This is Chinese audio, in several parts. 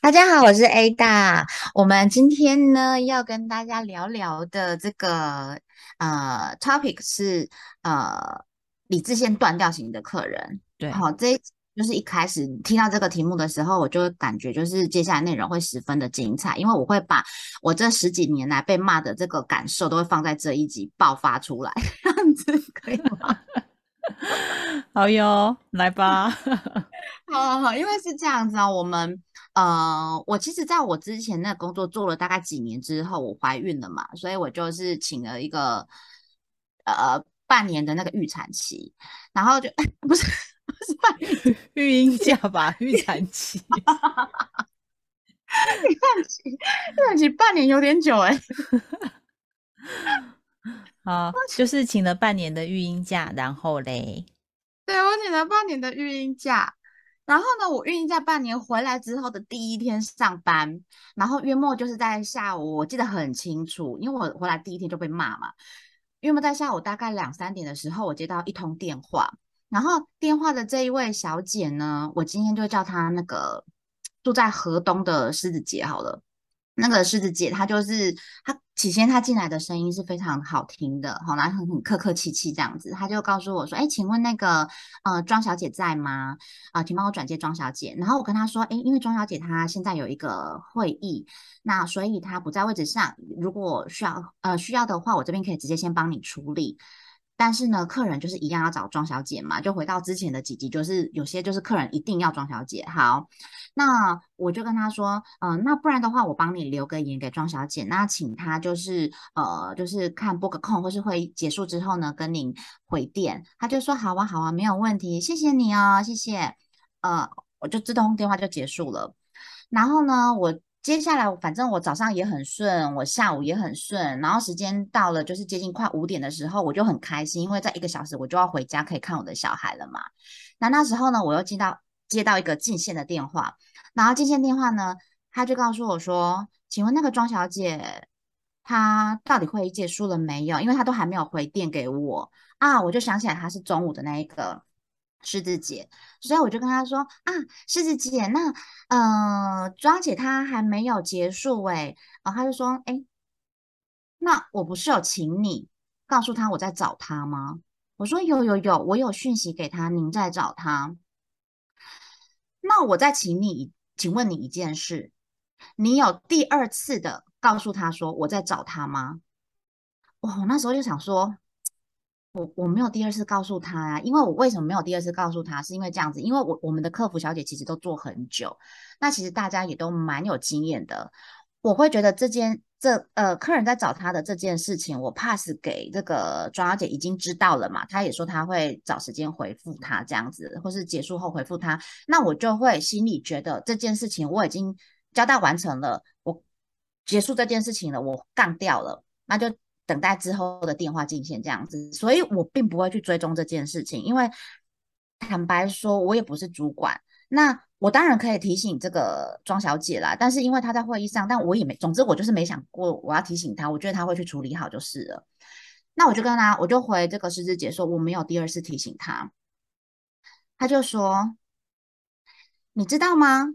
大家好，我是 Ada。我们今天呢要跟大家聊聊的这个呃 topic 是呃理智线断掉型的客人。对，好，这就是一开始听到这个题目的时候，我就会感觉就是接下来内容会十分的精彩，因为我会把我这十几年来被骂的这个感受都会放在这一集爆发出来，这样子可以吗？好哟，来吧。好好好，因为是这样子啊，我们呃，我其实在我之前那工作做了大概几年之后，我怀孕了嘛，所以我就是请了一个呃半年的那个预产期，然后就 不是不是半年育婴假吧，预产期，预产期预产期半年有点久哎。好，就是请了半年的育婴假，然后嘞，对我请了半年的育婴假，然后呢，我孕假半年回来之后的第一天上班，然后月末就是在下午，我记得很清楚，因为我回来第一天就被骂嘛。月末在下午大概两三点的时候，我接到一通电话，然后电话的这一位小姐呢，我今天就叫她那个住在河东的狮子姐好了。那个狮子姐，她就是她起先她进来的声音是非常好听的，好，然后很很客客气气这样子，她就告诉我说：“哎，请问那个呃庄小姐在吗？啊，请帮我转接庄小姐。”然后我跟她说：“哎，因为庄小姐她现在有一个会议，那所以她不在位置上，如果需要呃需要的话，我这边可以直接先帮你处理。”但是呢，客人就是一样要找庄小姐嘛，就回到之前的几集，就是有些就是客人一定要庄小姐。好，那我就跟他说，嗯，那不然的话，我帮你留个言给庄小姐，那请她就是呃，就是看拨个空，或是会结束之后呢，跟您回电。他就说好啊，好啊，没有问题，谢谢你哦，谢谢。呃，我就自动电话就结束了。然后呢，我。接下来，反正我早上也很顺，我下午也很顺，然后时间到了，就是接近快五点的时候，我就很开心，因为在一个小时我就要回家，可以看我的小孩了嘛。那那时候呢，我又接到接到一个进线的电话，然后进线电话呢，他就告诉我说：“请问那个庄小姐，她到底会议结束了没有？因为她都还没有回电给我啊。”我就想起来她是中午的那一个。狮子姐，所以我就跟他说啊，狮子姐，那呃，庄姐她还没有结束哎，然后他就说，哎，那我不是有请你告诉他我在找他吗？我说有有有，我有讯息给他，您在找他。那我再请你，请问你一件事，你有第二次的告诉他说我在找他吗？我那时候就想说。我我没有第二次告诉他啊，因为我为什么没有第二次告诉他？是因为这样子，因为我我们的客服小姐其实都做很久，那其实大家也都蛮有经验的。我会觉得这件这呃客人在找他的这件事情，我 pass 给这个庄小姐已经知道了嘛，她也说她会找时间回复他这样子，或是结束后回复他，那我就会心里觉得这件事情我已经交代完成了，我结束这件事情了，我干掉了，那就。等待之后的电话进线这样子，所以我并不会去追踪这件事情，因为坦白说，我也不是主管。那我当然可以提醒这个庄小姐啦，但是因为她在会议上，但我也没，总之我就是没想过我要提醒她，我觉得她会去处理好就是了。那我就跟她，我就回这个狮子姐说，我没有第二次提醒她。她就说：“你知道吗？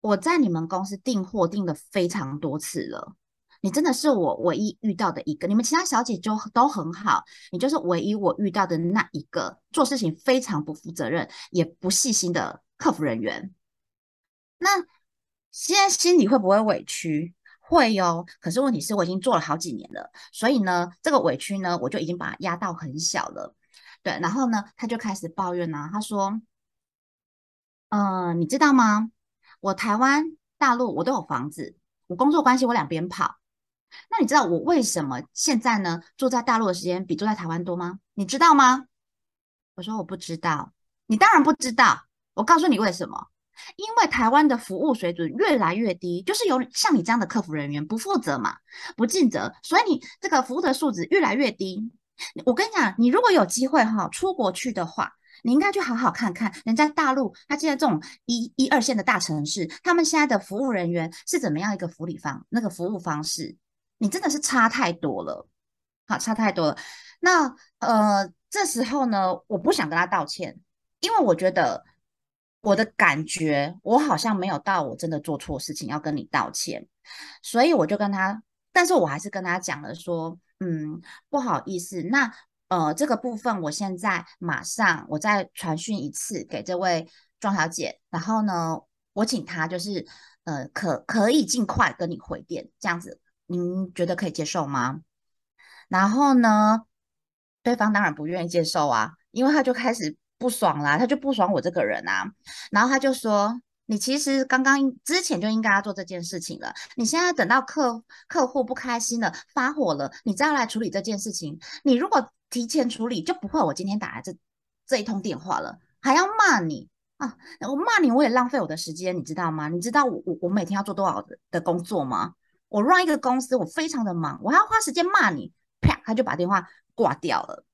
我在你们公司订货订的非常多次了。”你真的是我唯一遇到的一个，你们其他小姐就都很好，你就是唯一我遇到的那一个做事情非常不负责任也不细心的客服人员。那现在心里会不会委屈？会哟。可是问题是我已经做了好几年了，所以呢，这个委屈呢，我就已经把它压到很小了。对，然后呢，他就开始抱怨呢，他说：“嗯，你知道吗？我台湾、大陆我都有房子，我工作关系我两边跑。”那你知道我为什么现在呢住在大陆的时间比住在台湾多吗？你知道吗？我说我不知道，你当然不知道。我告诉你为什么，因为台湾的服务水准越来越低，就是有像你这样的客服人员不负责嘛，不尽责，所以你这个服务的素质越来越低。我跟你讲，你如果有机会哈出国去的话，你应该去好好看看人家大陆，他现在这种一一二线的大城市，他们现在的服务人员是怎么样一个福利方那个服务方式，你真的是差太多了，好差太多了。那呃，这时候呢，我不想跟他道歉，因为我觉得我的感觉，我好像没有到我真的做错事情要跟你道歉，所以我就跟他，但是我还是跟他讲了说，嗯，不好意思，那呃这个部分我现在马上我再传讯一次给这位庄小姐，然后呢，我请她就是呃可可以尽快跟你回电，这样子您觉得可以接受吗？然后呢？对方当然不愿意接受啊，因为他就开始不爽啦，他就不爽我这个人啊，然后他就说：“你其实刚刚之前就应该要做这件事情了，你现在等到客客户不开心了、发火了，你再来处理这件事情。你如果提前处理，就不会我今天打来这这一通电话了，还要骂你啊！我骂你，我也浪费我的时间，你知道吗？你知道我我我每天要做多少的工作吗？我 run 一个公司，我非常的忙，我还要花时间骂你。”啪，他就把电话挂掉了。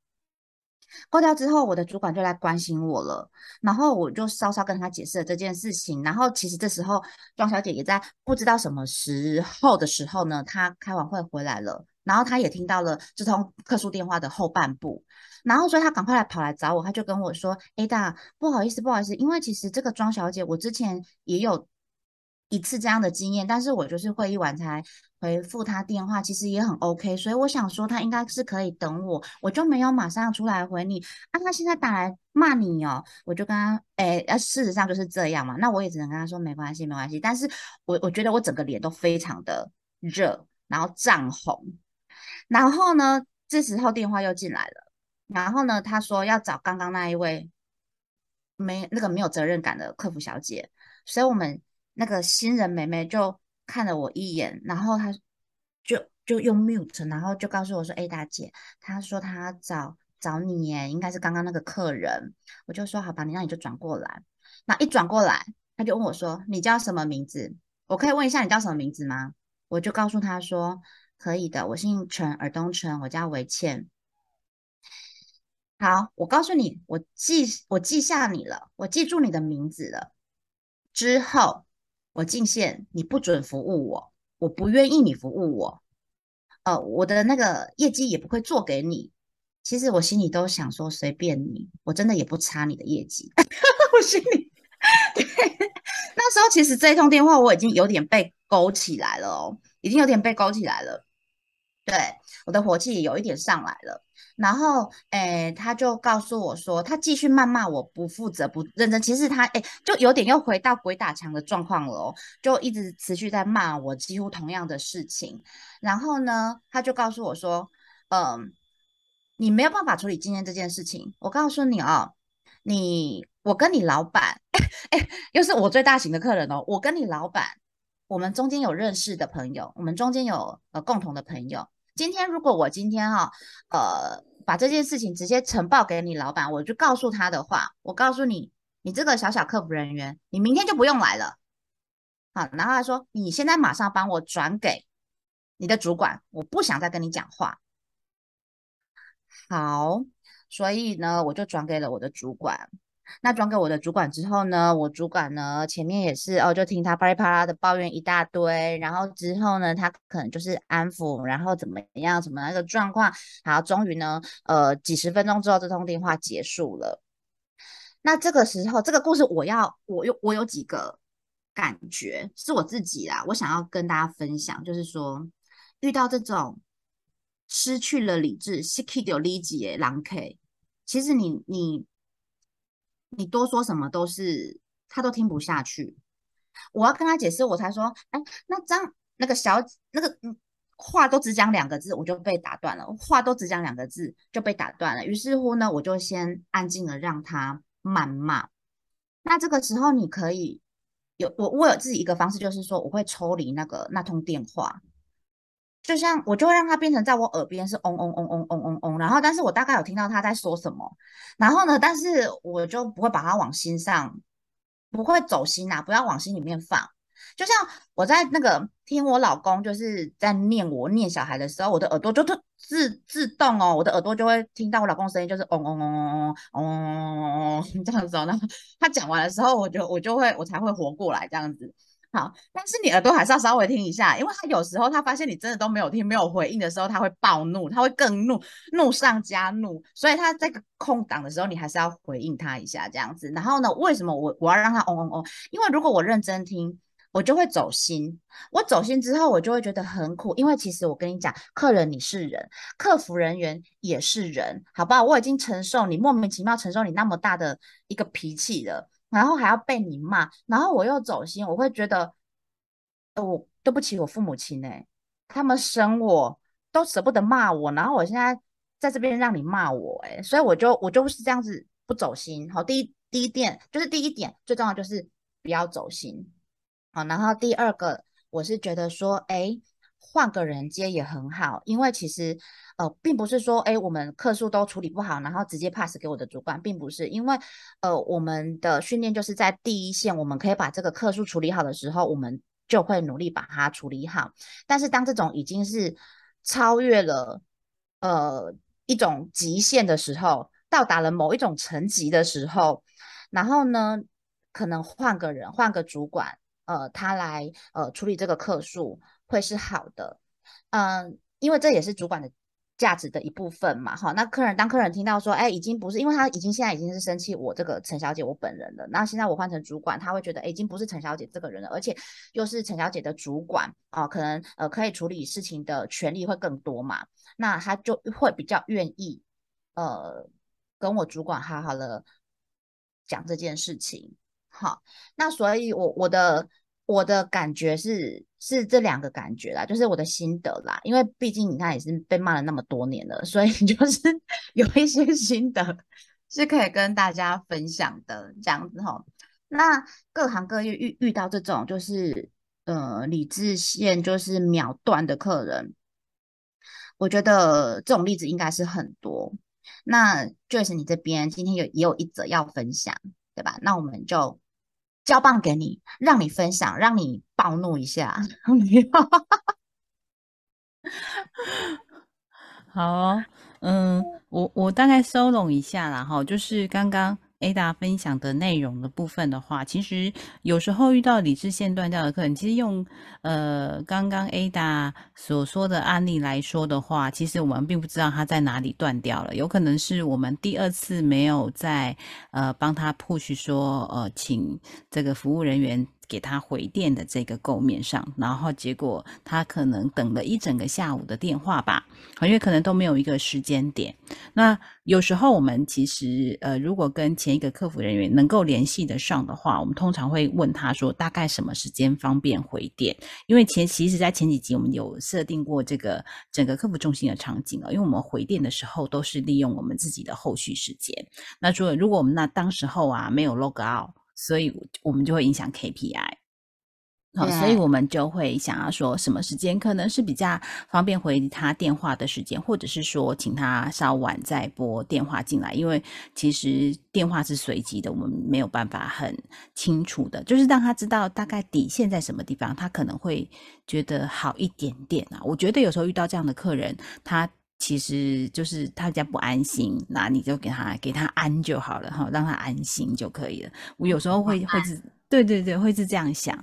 挂掉之后，我的主管就来关心我了，然后我就稍稍跟他解释了这件事情。然后其实这时候庄小姐也在不知道什么时候的时候呢，她开完会回来了，然后她也听到了这通客诉电话的后半部，然后所以她赶快来跑来找我，她就跟我说：“Ada，不好意思，不好意思，因为其实这个庄小姐我之前也有。”一次这样的经验，但是我就是会议完才回复他电话，其实也很 OK，所以我想说他应该是可以等我，我就没有马上出来回你啊。他现在打来骂你哦，我就跟他，哎，事实上就是这样嘛，那我也只能跟他说没关系，没关系。但是我我觉得我整个脸都非常的热，然后涨红，然后呢，这时候电话又进来了，然后呢，他说要找刚刚那一位没那个没有责任感的客服小姐，所以我们。那个新人妹妹就看了我一眼，然后她就就用 mute，然后就告诉我说：“哎，大姐，她说她找找你耶，应该是刚刚那个客人。”我就说：“好吧，你那你就转过来。”那一转过来，他就问我说：“你叫什么名字？我可以问一下你叫什么名字吗？”我就告诉他说：“可以的，我姓陈，尔东陈，我叫维倩。”好，我告诉你，我记我记下你了，我记住你的名字了。之后。我进线，你不准服务我，我不愿意你服务我，呃，我的那个业绩也不会做给你。其实我心里都想说，随便你，我真的也不差你的业绩。我心里，对，那时候其实这一通电话我已经有点被勾起来了哦，已经有点被勾起来了。对，我的火气有一点上来了。然后，诶，他就告诉我说，他继续谩骂我不负责、不认真。其实他，诶，就有点又回到鬼打墙的状况了哦，就一直持续在骂我，几乎同样的事情。然后呢，他就告诉我说，嗯，你没有办法处理今天这件事情。我告诉你哦，你，我跟你老板，哎，又是我最大型的客人哦，我跟你老板，我们中间有认识的朋友，我们中间有呃共同的朋友。今天如果我今天哈，呃，把这件事情直接呈报给你老板，我就告诉他的话，我告诉你，你这个小小客服人员，你明天就不用来了。好，然后他说，你现在马上帮我转给你的主管，我不想再跟你讲话。好，所以呢，我就转给了我的主管。那转给我的主管之后呢，我主管呢前面也是哦，就听他啪里啪啦的抱怨一大堆，然后之后呢，他可能就是安抚，然后怎么样，什么那个状况，好，终于呢，呃，几十分钟之后，这通电话结束了。那这个时候，这个故事我要，我有我有几个感觉是我自己啦，我想要跟大家分享，就是说遇到这种失去了理智、失去掉理智的狼 K，其实你你。你多说什么都是他都听不下去。我要跟他解释，我才说，哎，那张那个小那个话都只讲两个字，我就被打断了。话都只讲两个字就被打断了。于是乎呢，我就先安静的让他谩骂。那这个时候你可以有我我有自己一个方式，就是说我会抽离那个那通电话。就像我就会让它变成在我耳边是嗡嗡嗡嗡嗡嗡嗡，然后但是我大概有听到他在说什么，然后呢，但是我就不会把它往心上不会走心呐，不要往心里面放。就像我在那个听我老公就是在念我念小孩的时候，我的耳朵就自自自动哦，我的耳朵就会听到我老公声音，就是嗡嗡嗡嗡嗡嗡嗡这样子哦。然后他讲完的时候，我就我就会我才会活过来这样子。好，但是你耳朵还是要稍微听一下，因为他有时候他发现你真的都没有听、没有回应的时候，他会暴怒，他会更怒，怒上加怒。所以他这个空档的时候，你还是要回应他一下这样子。然后呢，为什么我我要让他嗡嗡嗡？因为如果我认真听。我就会走心，我走心之后，我就会觉得很苦，因为其实我跟你讲，客人你是人，客服人员也是人，好不好？我已经承受你莫名其妙承受你那么大的一个脾气了，然后还要被你骂，然后我又走心，我会觉得，我对不起我父母亲哎，他们生我都舍不得骂我，然后我现在在这边让你骂我哎，所以我就我就是这样子不走心。好，第一第一点就是第一点最重要就是不要走心。好，然后第二个，我是觉得说，哎，换个人接也很好，因为其实，呃，并不是说，哎，我们客诉都处理不好，然后直接 pass 给我的主管，并不是，因为，呃，我们的训练就是在第一线，我们可以把这个客诉处理好的时候，我们就会努力把它处理好。但是当这种已经是超越了，呃，一种极限的时候，到达了某一种层级的时候，然后呢，可能换个人，换个主管。呃，他来呃处理这个客数会是好的，嗯，因为这也是主管的价值的一部分嘛，哈。那客人当客人听到说，哎，已经不是，因为他已经现在已经是生气我这个陈小姐我本人了，那现在我换成主管，他会觉得，哎，已经不是陈小姐这个人了，而且又是陈小姐的主管啊，可能呃可以处理事情的权利会更多嘛，那他就会比较愿意呃跟我主管好好的讲这件事情。好，那所以，我我的我的感觉是是这两个感觉啦，就是我的心得啦。因为毕竟你看也是被骂了那么多年了，所以 就是 有一些心得是可以跟大家分享的，这样子哈。那各行各业遇遇到这种就是呃理智线就是秒断的客人，我觉得这种例子应该是很多。那就是你这边今天有也有一则要分享，对吧？那我们就。交棒给你，让你分享，让你暴怒一下。好，嗯，我我大概收拢一下啦，哈，就是刚刚。Ada 分享的内容的部分的话，其实有时候遇到理智线断掉的客人，其实用呃刚刚 Ada 所说的案例来说的话，其实我们并不知道他在哪里断掉了，有可能是我们第二次没有在呃帮他 push 说呃请这个服务人员。给他回电的这个构面上，然后结果他可能等了一整个下午的电话吧，因为可能都没有一个时间点。那有时候我们其实呃，如果跟前一个客服人员能够联系得上的话，我们通常会问他说大概什么时间方便回电，因为前其实在前几集我们有设定过这个整个客服中心的场景啊，因为我们回电的时候都是利用我们自己的后续时间。那说如果我们那当时候啊没有 log out。所以，我们就会影响 KPI，好，所以我们就会想要说什么时间可能是比较方便回他电话的时间，或者是说请他稍晚再拨电话进来，因为其实电话是随机的，我们没有办法很清楚的，就是让他知道大概底线在什么地方，他可能会觉得好一点点啊。我觉得有时候遇到这样的客人，他。其实就是他家不安心，那你就给他给他安就好了哈，让他安心就可以了。我有时候会会是。对对对，会是这样想。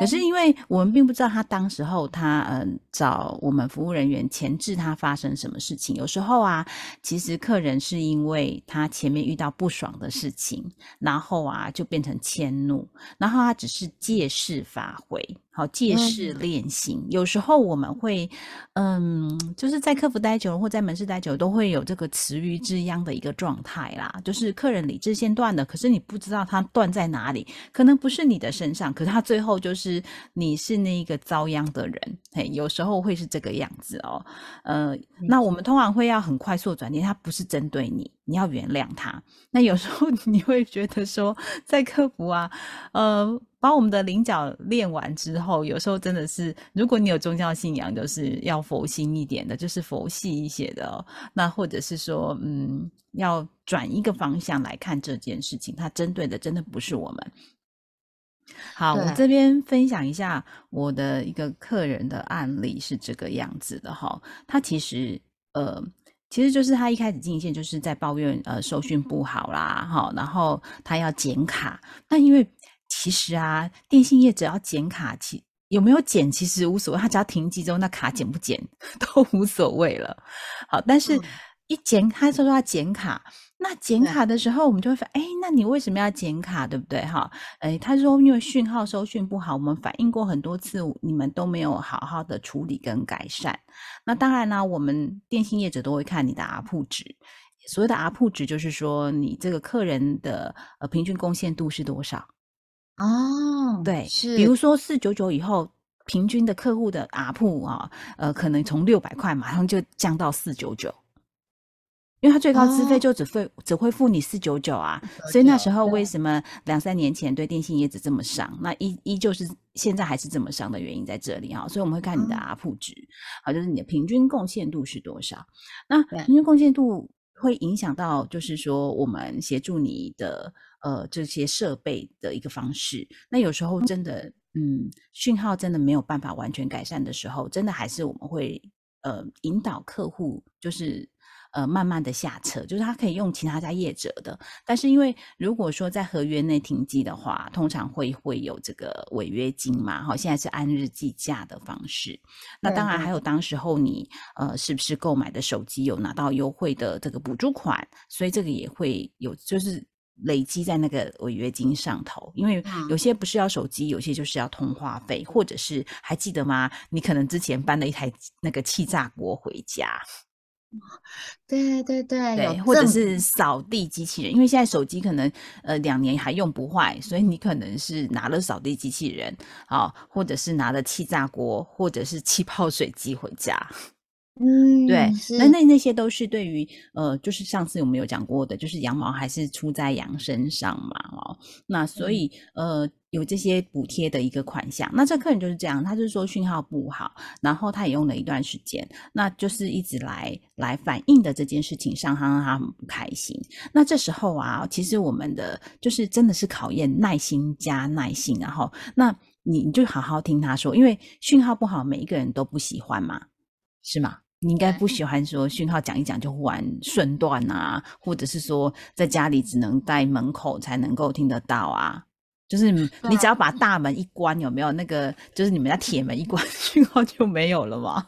可是因为我们并不知道他当时候他嗯找我们服务人员前置他发生什么事情。有时候啊，其实客人是因为他前面遇到不爽的事情，然后啊就变成迁怒，然后他只是借势发挥。好，借势练心。有时候我们会，嗯，就是在客服待久了，或在门市待久，都会有这个池鱼之殃的一个状态啦。就是客人理智线断了，可是你不知道他断在哪里，可能不是你的身上，可是他最后就是你是那个遭殃的人。嘿，有时候会是这个样子哦。呃，那我们通常会要很快速转念，他不是针对你，你要原谅他。那有时候 你会觉得说，在客服啊，呃。把我们的菱角练完之后，有时候真的是，如果你有宗教信仰，就是要佛心一点的，就是佛系一些的。那或者是说，嗯，要转一个方向来看这件事情，它针对的真的不是我们。好，我对这边分享一下我的一个客人的案例是这个样子的哈。他其实呃，其实就是他一开始进线就是在抱怨呃收讯不好啦，哈，然后他要剪卡。那因为其实啊，电信业只要剪卡，其有没有剪其实无所谓，他只要停机之后，那卡剪不剪 都无所谓了。好，但是嗯一剪，他说他剪卡。那剪卡的时候，我们就会发，哎，那你为什么要剪卡，对不对？哈，哎，他说因为讯号收讯不好，我们反映过很多次，你们都没有好好的处理跟改善。那当然呢，我们电信业者都会看你的 R 铺值，所谓的 R 铺值就是说你这个客人的呃平均贡献度是多少。哦，对，是，比如说四九九以后，平均的客户的阿铺啊，呃，可能从六百块马上就降到四九九。因为他最高资费哦就只付、只会付你四九九啊，499所以那时候对为什么两三年前对电信业者这么伤？那依依旧是现在还是这么伤的原因在这里啊、所以我们会看你的阿铺值，好，就是你的平均贡献度是多少。那平均贡献度会影响到，就是说我们协助你的呃这些设备的一个方式。那有时候真的，嗯，讯号真的没有办法完全改善的时候，真的还是我们会呃引导客户，就是。呃，慢慢的下车，就是他可以用其他家业者的，但是因为如果说在合约内停机的话，通常会会有这个违约金嘛，哈，现在是按日计价的方式。那当然还有当时候你呃是不是购买的手机有拿到优惠的这个补助款，所以这个也会有就是。累积在那个违约金上头，因为嗯有些不是要手机，有些就是要通话费，或者是还记得吗？你可能之前搬了一台那个气炸锅回家，对 对对，对，或者是扫地机器人，因为现在手机可能呃两年还用不坏，所以你可能是拿了扫地机器人啊、或者是拿了气炸锅，或者是气泡水机回家。嗯，对，那那那些都是对于呃，就是上次我们有讲过的，就是羊毛还是出在羊身上嘛，哦，那所以、呃有这些补贴的一个款项，那这客人就是这样，他就是说讯号不好，然后他也用了一段时间，那就是一直来来反映的这件事情上，他让他很不开心。那这时候啊，其实我们的就是真的是考验耐心加耐心，然后那你你就好好听他说，因为讯号不好，每一个人都不喜欢嘛，是吗？你应该不喜欢说讯号讲一讲就忽然瞬断啊，或者是说在家里只能在门口才能够听得到啊。就是 你你只要把大门一关，有没有那个？就是你们家铁门一关，讯号就没有了吗？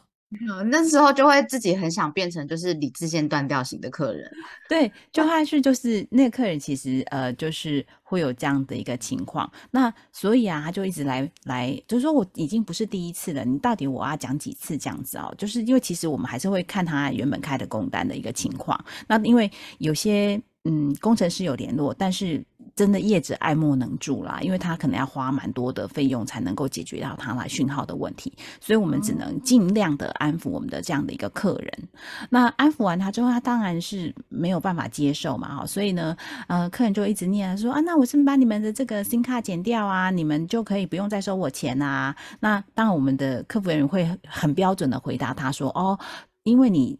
那时候就会自己很想变成就是理智线断掉型的客人。对，就还是就是那个客人其实呃，就是会有这样的一个情况。那所以啊，他就一直来来，就是说我已经不是第一次了，你到底我要讲几次这样子哦？就是因为其实我们还是会看他原本开的工单的一个情况。那因为有些嗯工程师有联络，但是真的业者爱莫能助啦，因为他可能要花蛮多的费用才能够解决到他来讯号的问题，所以我们只能尽量的安抚我们的这样的一个客人。那安抚完他之后，他当然是没有办法接受嘛，哈，所以呢，呃，客人就一直念说啊，那我是不是把你们的这个新卡剪掉啊？你们就可以不用再收我钱啊？那当然，我们的客服人员会很标准的回答他说，哦，因为你。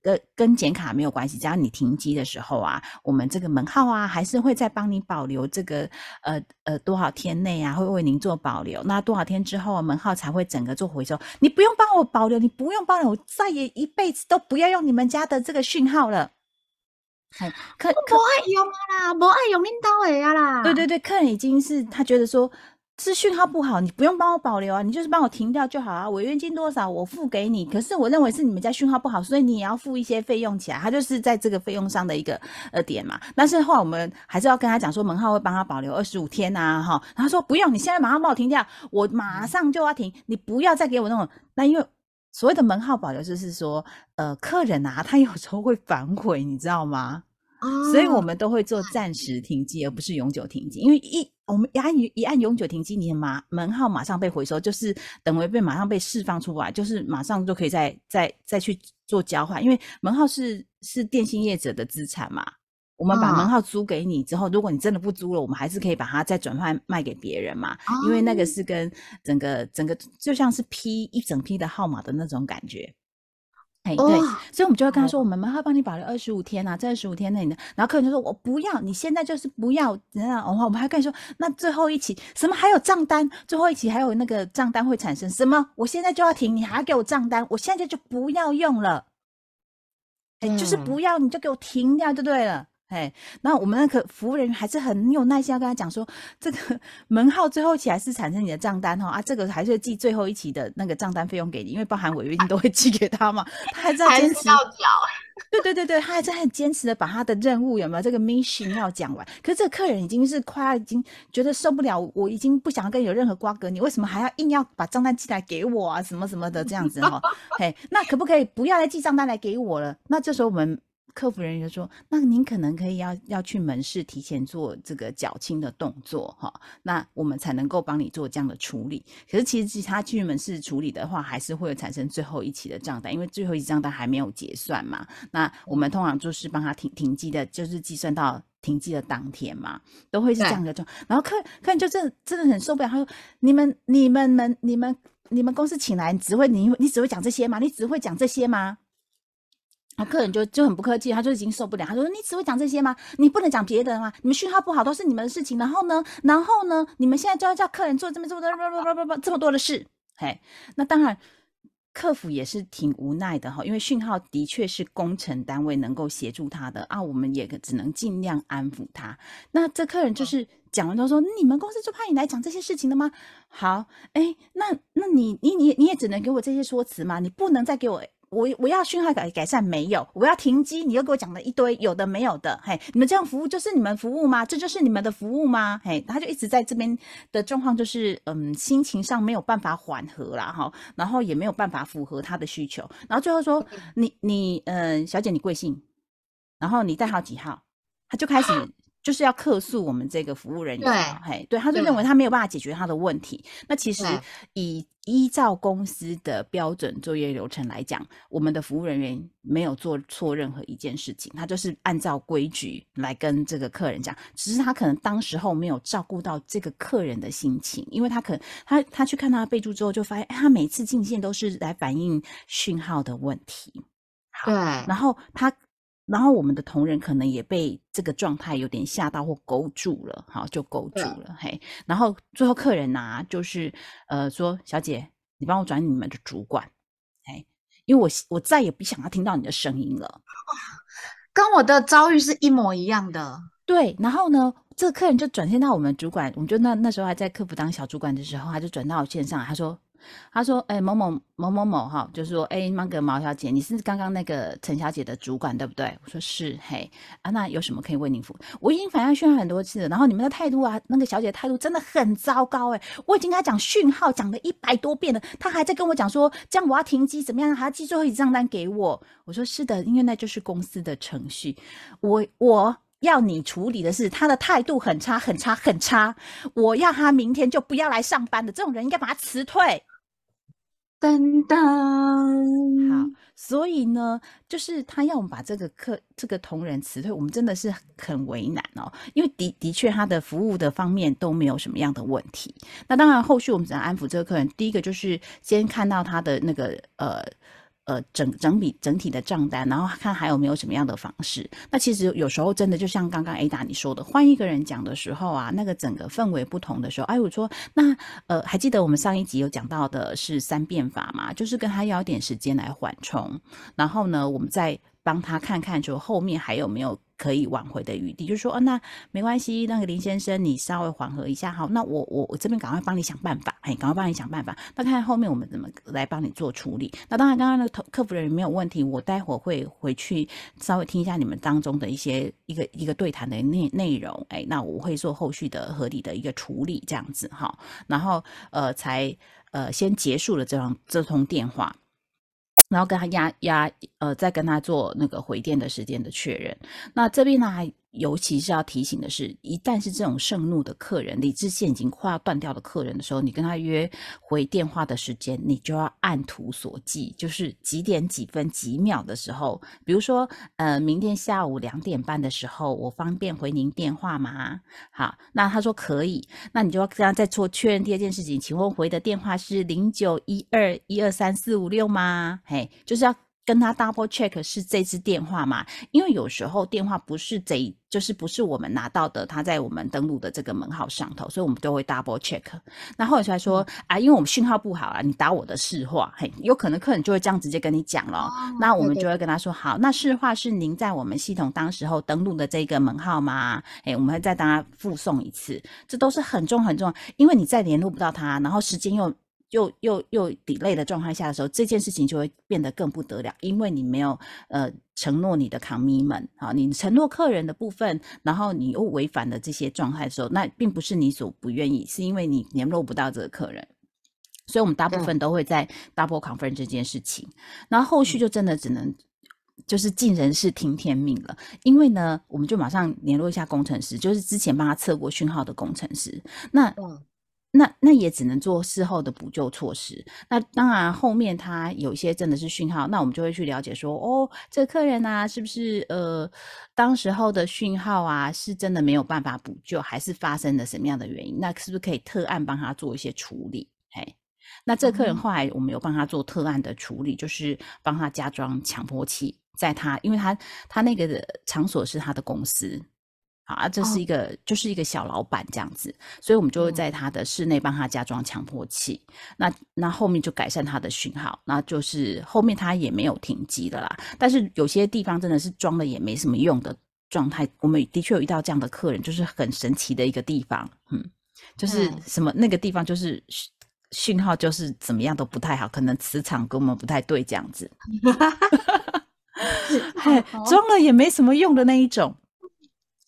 跟跟剪卡没有关系，只要你停机的时候啊，我们这个门号啊，还是会再帮你保留这个呃呃多少天内啊，会为您做保留。那多少天之后啊，门号才会整个做回收。你不用帮我保留，你不用帮我，我再也一辈子都不要用你们家的这个讯号了。哎，客无客爱用啊啦，无爱用恁兜的啊啦。对对对，客人已经是他觉得说。是讯号不好，你不用帮我保留啊，你就是帮我停掉就好啊。违约金多少我付给你，可是我认为是你们家讯号不好，所以你也要付一些费用起来。他就是在这个费用上的一个呃点嘛。但是后来我们还是要跟他讲说，门号会帮他保留二十五天呐、哈。然后他说不用，你现在马上帮我停掉，我马上就要停，你不要再给我那种。那因为所谓的门号保留，就是说呃，客人啊，他有时候会反悔，你知道吗？哦，所以我们都会做暂时停机，而不是永久停机。因为一我们一按一按永久停机，你的马门号马上被回收，就是等于被马上被释放出来，就是马上就可以再再再去做交换。因为门号是是电信业者的资产嘛，我们把嗯门号租给你之后，如果你真的不租了，我们还是可以把它再转换卖给别人嘛。因为那个哦是跟整个整个就像是批一整批的号码的那种感觉。哎，对，所以我们就会跟他说，我们会帮你保留二十五天啊，在二十五天内的。然后客人就说，我不要，你现在就是不要。然后我们还跟你说，那最后一期什么还有账单，最后一期还有那个账单会产生什么？我现在就要停，你还要给我账单，我现在就不要用了。哎，就是不要，你就给我停掉就对了。哎，那我们那个服务人员还是很有耐心，要跟他讲说，这个 门号最后一期还是产生你的账单哈啊，这个还是寄最后一期的那个账单费用给你，因为包含违约金都会寄给他嘛。他还在坚持要缴，对对对对，他还在很坚持的把他的任务有没有这个 mission 要讲完。可是这个客人已经是快要已经觉得受不了，我已经不想要跟有任何瓜葛，你为什么还要硬要把账单寄来给我啊？什么什么的这样子哈？嘿，那可不可以不要再寄账单来给我了？那这时候我们。客服人员就说：“那您可能可以要要去门市提前做这个缴清的动作，哈，那我们才能够帮你做这样的处理。可是其实他去门市处理的话，还是会产生最后一期的账单，因为最后一期账单还没有结算嘛。那我们通常就是帮他停停机的，就是计算到停机的当天嘛，都会是这样的状。然后客客人就真真的很受不了，他说：你们你们们你们你们公司请来只会你你只会讲这些吗？你只会讲这些吗？”然后客人就就很不客气，他就已经受不了。他说：“你只会讲这些吗？你不能讲别的吗？你们讯号不好都是你们的事情。然后呢，然后呢，你们现在就要叫客人做这么这么多不不不不这么多的事。嘿，那当然，客服也是挺无奈的哈，因为讯号的确是工程单位能够协助他的啊，我们也只能尽量安抚他。那这客人就是讲完之后说：你们公司就派你来讲这些事情的吗？好，哎，那那你你你你也只能给我这些说辞吗？你不能再给我。”我我要讯号改改善没有？我要停机，你又给我讲了一堆有的没有的，嘿，你们这样服务就是你们服务吗？这就是你们的服务吗？嘿，他就一直在这边的状况就是，嗯，心情上没有办法缓和啦，哈，然后也没有办法符合他的需求，然后最后说，你你嗯，小姐你贵姓？然后你代号几号？他就开始。就是要客诉我们这个服务人员，对，嘿，对，他就认为他没有办法解决他的问题。那其实以依照公司的标准作业流程来讲，我们的服务人员没有做错任何一件事情，他就是按照规矩来跟这个客人讲。只是他可能当时候没有照顾到这个客人的心情，因为他可能他他去看他的备注之后，就发现他每次进线都是来反映讯号的问题。对，然后他。然后我们的同仁可能也被这个状态有点吓到或勾住了，好就勾住了，嘿。然后最后客人呐，就是呃说，小姐，你帮我转你们的主管，哎，因为我我再也不想要听到你的声音了。跟我的遭遇是一模一样的。对，然后呢，这个客人就转线到我们主管，我们就那那时候还在客服当小主管的时候，他就转到线上，他说。他说：“哎，某某某某某哈，就是说，哎，那个毛小姐，你是刚刚那个陈小姐的主管对不对？”我说：“是，嘿，啊，那有什么可以为您服务？我已经反映讯号很多次了，然后你们的态度啊，那个小姐态度真的很糟糕，哎，我已经跟她讲讯号讲了一百多遍了，她还在跟我讲说，这样我要停机怎么样？还要寄最后一张单给我。我说是的，因为那就是公司的程序，我我要你处理的是她的态度很差，很差，很差，我要她明天就不要来上班的，这种人应该把她辞退。”噔噔，好，所以呢，就是他要我们把这个客这个同仁辞退，我们真的是很为难哦，因为的的确他的服务的方面都没有什么样的问题。那当然，后续我们怎样安抚这个客人？第一个就是先看到他的那个呃。呃，整整笔整体的账单，然后看还有没有什么样的方式。那其实有时候真的就像刚刚 Ada 你说的，换一个人讲的时候啊，那个整个氛围不同的时候，哎，我说那呃，还记得我们上一集有讲到的是三变法嘛？就是跟他要点时间来缓冲，然后呢，我们再帮他看看，就后面还有没有。可以挽回的余地，就是说，哦，那没关系，那个林先生，你稍微缓和一下，好，那我我我这边赶快帮你想办法，哎，赶快帮你想办法。那看后面我们怎么来帮你做处理。那当然，刚刚那个客服人员没有问题，我待会会回去稍微听一下你们当中的一些一个一个对谈的内内容，哎，那我会做后续的合理的一个处理，这样子哈，然后呃，才呃先结束了这通这通电话。然后跟他压压，呃，再跟他做那个回电的时间的确认。那这边呢。尤其是要提醒的是，一旦是这种盛怒的客人，理智线已经快要断掉的客人的时候，你跟他约回电话的时间，你就要按图索骥，就是几点几分几秒的时候，比如说，呃，明天下午两点半的时候，我方便回您电话吗？好，那他说可以，那你就要跟他再做确认第二件事情，请问回的电话是零九一二一二三四五六吗？嘿，就是要。跟他 double check 是这支电话吗？因为有时候电话不是这，就是不是我们拿到的，他在我们登录的这个门号上头，所以我们都会 double check。那后来才说啊，因为我们讯号不好啊，你打我的市话，嘿，有可能客人就会这样直接跟你讲了。那我们就会跟他说，好，那市话是您在我们系统当时候登录的这个门号吗？哎，我们会再当他附送一次，这都是很重很重，因为你再联络不到他，然后时间又。又又又 delay 的状态下的时候，这件事情就会变得更不得了，因为你没有呃承诺你的 commitment 啊，你承诺客人的部分，然后你又违反了这些状态的时候，那并不是你所不愿意，是因为你联络不到这个客人，所以我们大部分都会在 double confirm 这件事情，然后后续就真的只能就是尽人事听天命了，因为呢，我们就马上联络一下工程师，就是之前帮他测过讯号的工程师，那。那那也只能做事后的补救措施。那当然，后面他有一些真的是讯号，那我们就会去了解说，哦，这个客人啊，是不是呃，当时候的讯号啊，是真的没有办法补救，还是发生了什么样的原因？那是不是可以特案帮他做一些处理？嘿，那这客人后来我们有帮他做特案的处理，就是帮他加装强迫器，在他因为他他那个场所是他的公司。啊，这是一个，就是一个小老板这样子，所以我们就会在他的室内帮他加装强迫器。那那后面就改善他的讯号，那就是后面他也没有停机的啦。但是有些地方真的是装了也没什么用的状态，我们的确有遇到这样的客人，就是很神奇的一个地方。嗯，就是什么那个地方就是讯号就是怎么样都不太好，可能磁场跟我们不太对这样子。嗨，装了也没什么用的那一种。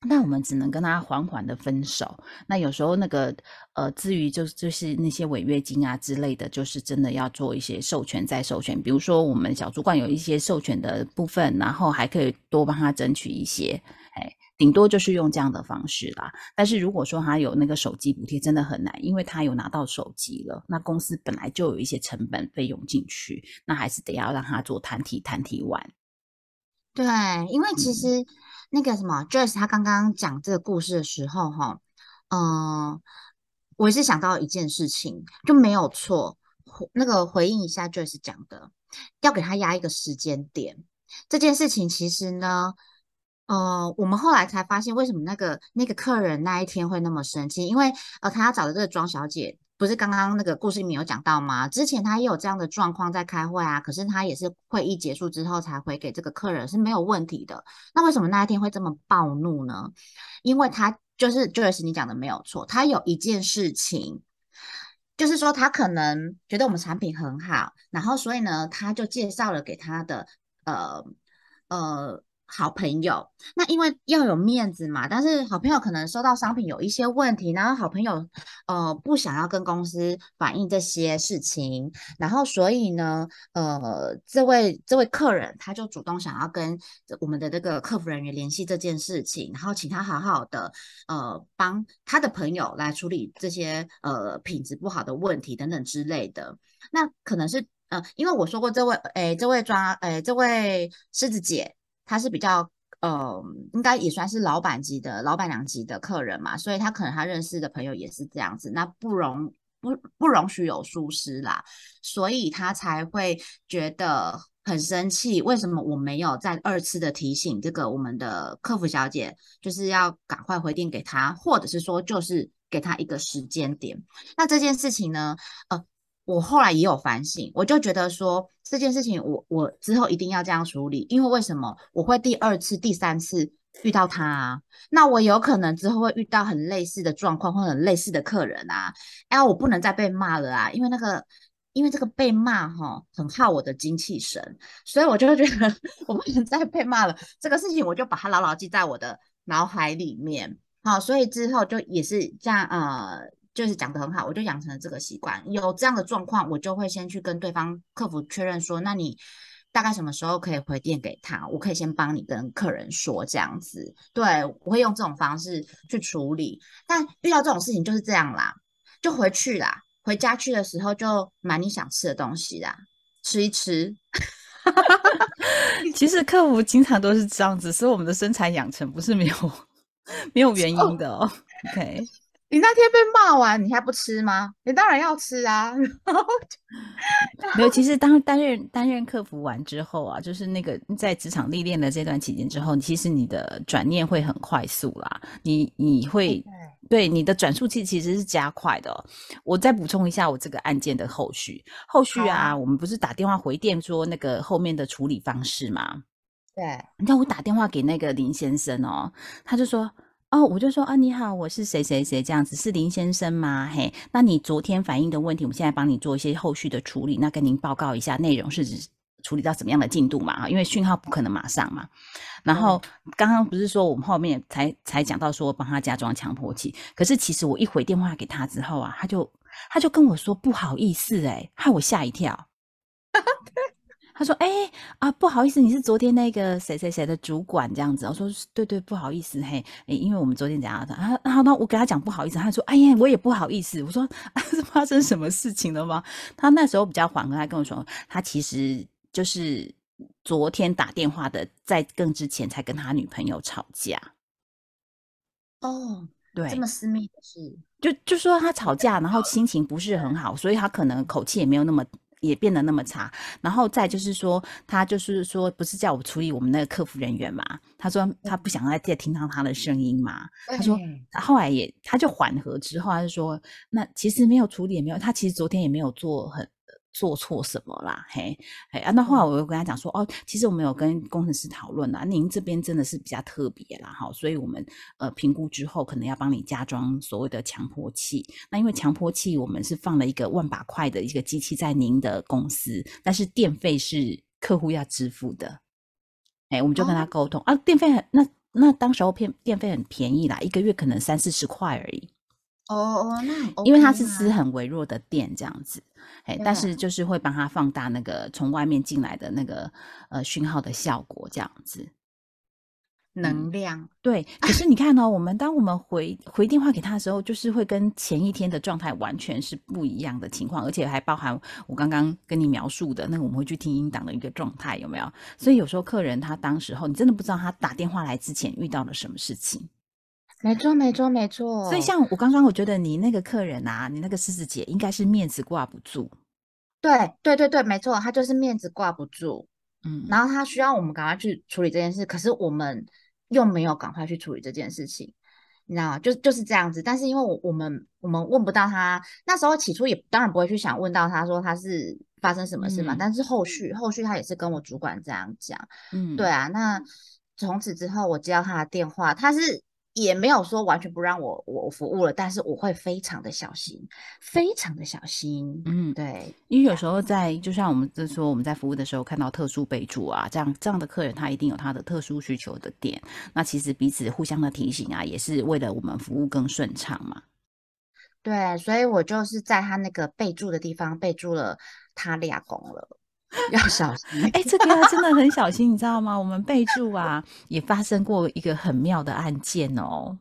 那我们只能跟他缓缓的分手。那有时候那个呃，至于就就是那些违约金啊之类的，就是真的要做一些授权再授权。比如说我们小主管有一些授权的部分，然后还可以多帮他争取一些。哎，顶多就是用这样的方式啦。但是如果说他有那个手机补贴，真的很难，因为他有拿到手机了，那公司本来就有一些成本费用进去，那还是得要让他做谈提谈提完。对，因为其实。那个什么，Joyce 他刚刚讲这个故事的时候，哈，嗯，我也是想到一件事情，就没有错。那个回应一下 Joyce 讲的，要给他压一个时间点。这件事情其实呢，呃，我们后来才发现，为什么那个那个客人那一天会那么生气，因为呃，他要找的这个庄小姐。不是刚刚那个故事里面有讲到吗？之前他也有这样的状况在开会啊，可是他也是会议结束之后才回给这个客人是没有问题的。那为什么那一天会这么暴怒呢？因为他就是就是你讲的没有错，他有一件事情，就是说他可能觉得我们产品很好，然后所以呢，他就介绍了给他的呃呃。好朋友，那因为要有面子嘛，但是好朋友可能收到商品有一些问题，然后好朋友呃不想要跟公司反映这些事情，然后所以呢，呃，这位这位客人他就主动想要跟我们的这个客服人员联系这件事情，然后请他好好的呃帮他的朋友来处理这些呃品质不好的问题等等之类的。那可能是呃，因为我说过这位诶，这位抓诶，这位狮子姐。他是比较呃，应该也算是老板级的老板娘级的客人嘛，所以他可能他认识的朋友也是这样子，那不容不不容许有疏失啦，所以他才会觉得很生气。为什么我没有再二次的提醒这个我们的客服小姐，就是要赶快回电给他，或者是说就是给他一个时间点？那这件事情呢，呃。我后来也有反省，我就觉得说这件事情，我我之后一定要这样处理，因为为什么我会第二次、第三次遇到他？啊？那我有可能之后会遇到很类似的状况或者类似的客人啊，哎，我不能再被骂了啊，因为那个，因为这个被骂哈，很耗我的精气神，所以我就觉得 我不能再被骂了。这个事情我就把它牢牢记在我的脑海里面，好，所以之后就也是这样，呃。就是讲的很好，我就养成了这个习惯。有这样的状况，我就会先去跟对方客服确认说，那你大概什么时候可以回电给他？我可以先帮你跟客人说这样子。对我会用这种方式去处理。但遇到这种事情就是这样啦，就回去啦。回家去的时候就买你想吃的东西啦，吃一吃。其实客服经常都是这样子，所以我们的身材养成不是没有 没有原因的哦。OK。你那天被骂完，你还不吃吗？你当然要吃啊。没有，其实当担任担任客服完之后啊，就是那个在职场历练的这段期间之后，其实你的转念会很快速啦。你你会对你的转速器其实是加快的。我再补充一下我这个案件的后续，后续啊，我们不是打电话回电说那个后面的处理方式吗？对，你看我打电话给那个林先生哦，他就说。哦，我就说啊，你好，我是谁谁谁这样子，是林先生吗？嘿，那你昨天反映的问题，我们现在帮你做一些后续的处理，那跟您报告一下内容是处理到什么样的进度嘛？哈，因为讯号不可能马上嘛。然后刚刚不是说我们后面才才讲到说帮他加装强迫器，可是其实我一回电话给他之后啊，他就他就跟我说不好意思，哎，害我吓一跳。他说：“哎啊，不好意思，你是昨天那个谁谁谁的主管这样子。”我说：“对对，不好意思，嘿，因为我们昨天讲的啊，然后那我给他讲不好意思，他说：‘哎呀，我也不好意思。’我说：‘ 是发生什么事情了吗？’他那时候比较缓和，他跟我说，他其实就是昨天打电话的，在更之前才跟他女朋友吵架。哦，对，这么私密的事，就就说他吵架，然后心情不是很好，所以他可能口气也没有那么。”也变得那么差，然后再就是说，他就是说，不是叫我处理我们那个客服人员嘛？他说他不想再再听到他的声音嘛？他说后来也他就缓和之后，他就说，那其实没有处理也没有，他其实昨天也没有做很。做错什么啦？嘿，嘿啊！那后来我又跟他讲说，哦，其实我们有跟工程师讨论啦，您这边真的是比较特别啦，哈，所以我们呃评估之后，可能要帮你加装所谓的强迫器。那因为强迫器，我们是放了一个万把块的一个机器在您的公司，但是电费是客户要支付的。哎，我们就跟他沟通啊，电费很那那当时候片电费很便宜啦，一个月可能三四十块而已。哦哦，那因为它是支很微弱的电这样子，哎，但是就是会帮他放大那个从外面进来的那个呃讯号的效果这样子，能量对。可是你看哦，我们当我们回回电话给他的时候，就是会跟前一天的状态完全是不一样的情况，而且还包含我刚刚跟你描述的那个我们会去听音档的一个状态，有没有？所以有时候客人他当时候你真的不知道他打电话来之前遇到了什么事情。没错，没错，没错。所以像我刚刚，我觉得你那个客人啊，你那个狮子姐应该是面子挂不住。对，对，对，对，没错，他就是面子挂不住。嗯，然后他需要我们赶快去处理这件事，可是我们又没有赶快去处理这件事情，你知道吗？就就是这样子。但是因为我我们我们问不到他，那时候起初也当然不会去想问到他说他是发生什么事嘛。但是后续后续他也是跟我主管这样讲。嗯，对啊。那从此之后我接到他的电话，他是。也没有说完全不让我我服务了，但是我会非常的小心，非常的小心。嗯，对，因为有时候在就像我们就说我们在服务的时候看到特殊备注啊，这样这样的客人他一定有他的特殊需求的点，那其实彼此互相的提醒啊，也是为了我们服务更顺畅嘛。对，所以我就是在他那个备注的地方备注了他俩公了。要小心，哎，这个要真的很小心，你知道吗？我们备注啊，也发生过一个很妙的案件哦。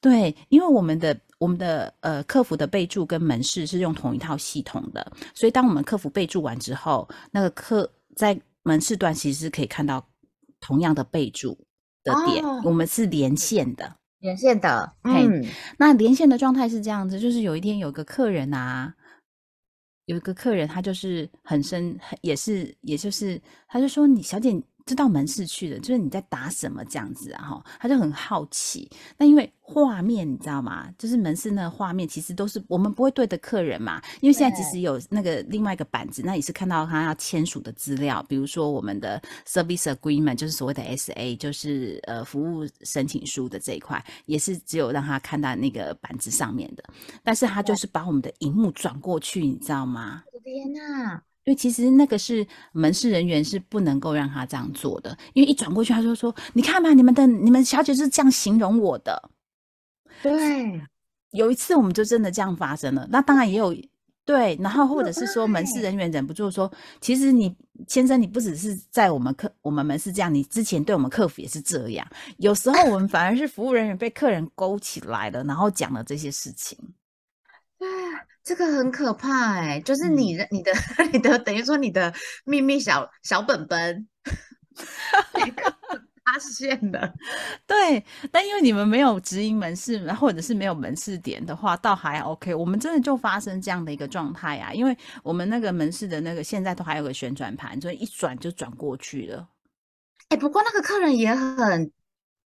对，因为我们的我们的呃客服的备注跟门市是用同一套系统的，所以当我们客服备注完之后，那个客在门市端其实是可以看到同样的备注的点，我们是连线的，连线的。嗯，那连线的状态是这样子，就是有一天有个客人啊。有一个客人，他就是很深，也是，也就是，他就说：“你小姐。”知道门市去的，就是你在打什么这样子啊？哈，他就很好奇。那因为画面你知道吗？就是门市那个画面，其实都是我们不会对的客人嘛。因为现在其实有那个另外一个板子，那也是看到他要签署的资料，比如说我们的 service agreement，就是所谓的 SA，就是呃服务申请书的这一块，也是只有让他看到那个板子上面的。但是他就是把我们的荧幕转过去，你知道吗？天哪！因为其实那个是门市人员是不能够让他这样做的，因为一转过去他就说：“你看嘛，你们的你们小姐是这样形容我的。”对，有一次我们就真的这样发生了。那当然也有对，然后或者是说门市人员忍不住说：“其实你先生，你不只是在我们客我们门市这样，你之前对我们客服也是这样。有时候我们反而是服务人员被客人勾起来了，然后讲了这些事情。”对。这个很可怕哎，就是你的、你的、你的，等于说你的秘密小小本本，发现了。对，但因为你们没有直营门市，或者是没有门市点的话，倒还 OK。我们真的就发生这样的一个状态啊，因为我们那个门市的那个现在都还有个旋转盘，所以一转就转过去了。哎，不过那个客人也很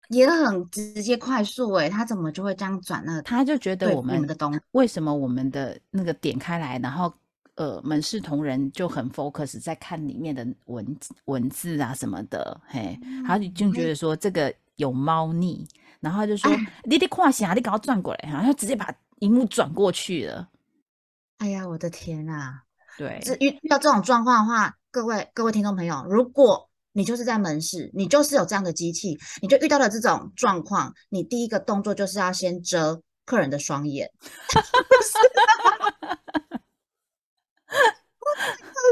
也很直接快速，哎，他怎么就会这样转呢？他就觉得我们的东为什么我们的那个点开来，然后。呃，门市同仁就很 focus 在看里面的文文字啊什么的，嘿，他就觉得说这个有猫腻，然后他就说你得跨下，你赶快转过来，然后直接把荧幕转过去了。哎呀，我的天啊！对，遇遇到这种状况的话，各位各位听众朋友，如果你就是在门市，你就是有这样的机器，你就遇到了这种状况，你第一个动作就是要先遮客人的双眼。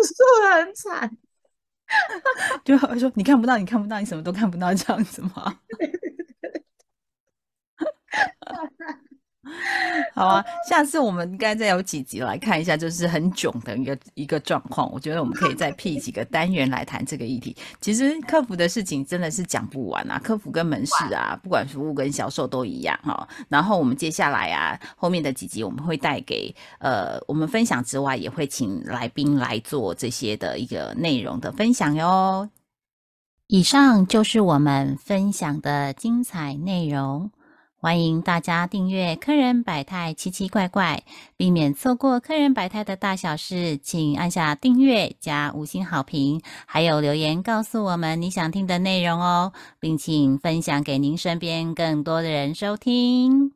说很惨，就说你看不到，你看不到，你什么都看不到，这样子吗？好啊，下次我们应该再有几集来看一下，就是很囧的一个一个状况。我觉得我们可以再辟几个单元来谈这个议题。其实客服的事情真的是讲不完啊，客服跟门市啊，不管服务跟销售都一样哈。然后我们接下来啊，后面的几集我们会带给呃我们分享之外，也会请来宾来做这些的一个内容的分享哟。以上就是我们分享的精彩内容。欢迎大家订阅《客人百态奇奇怪怪》，避免错过客人百态的大小事，请按下订阅加五星好评，还有留言告诉我们你想听的内容哦，并请分享给您身边更多的人收听。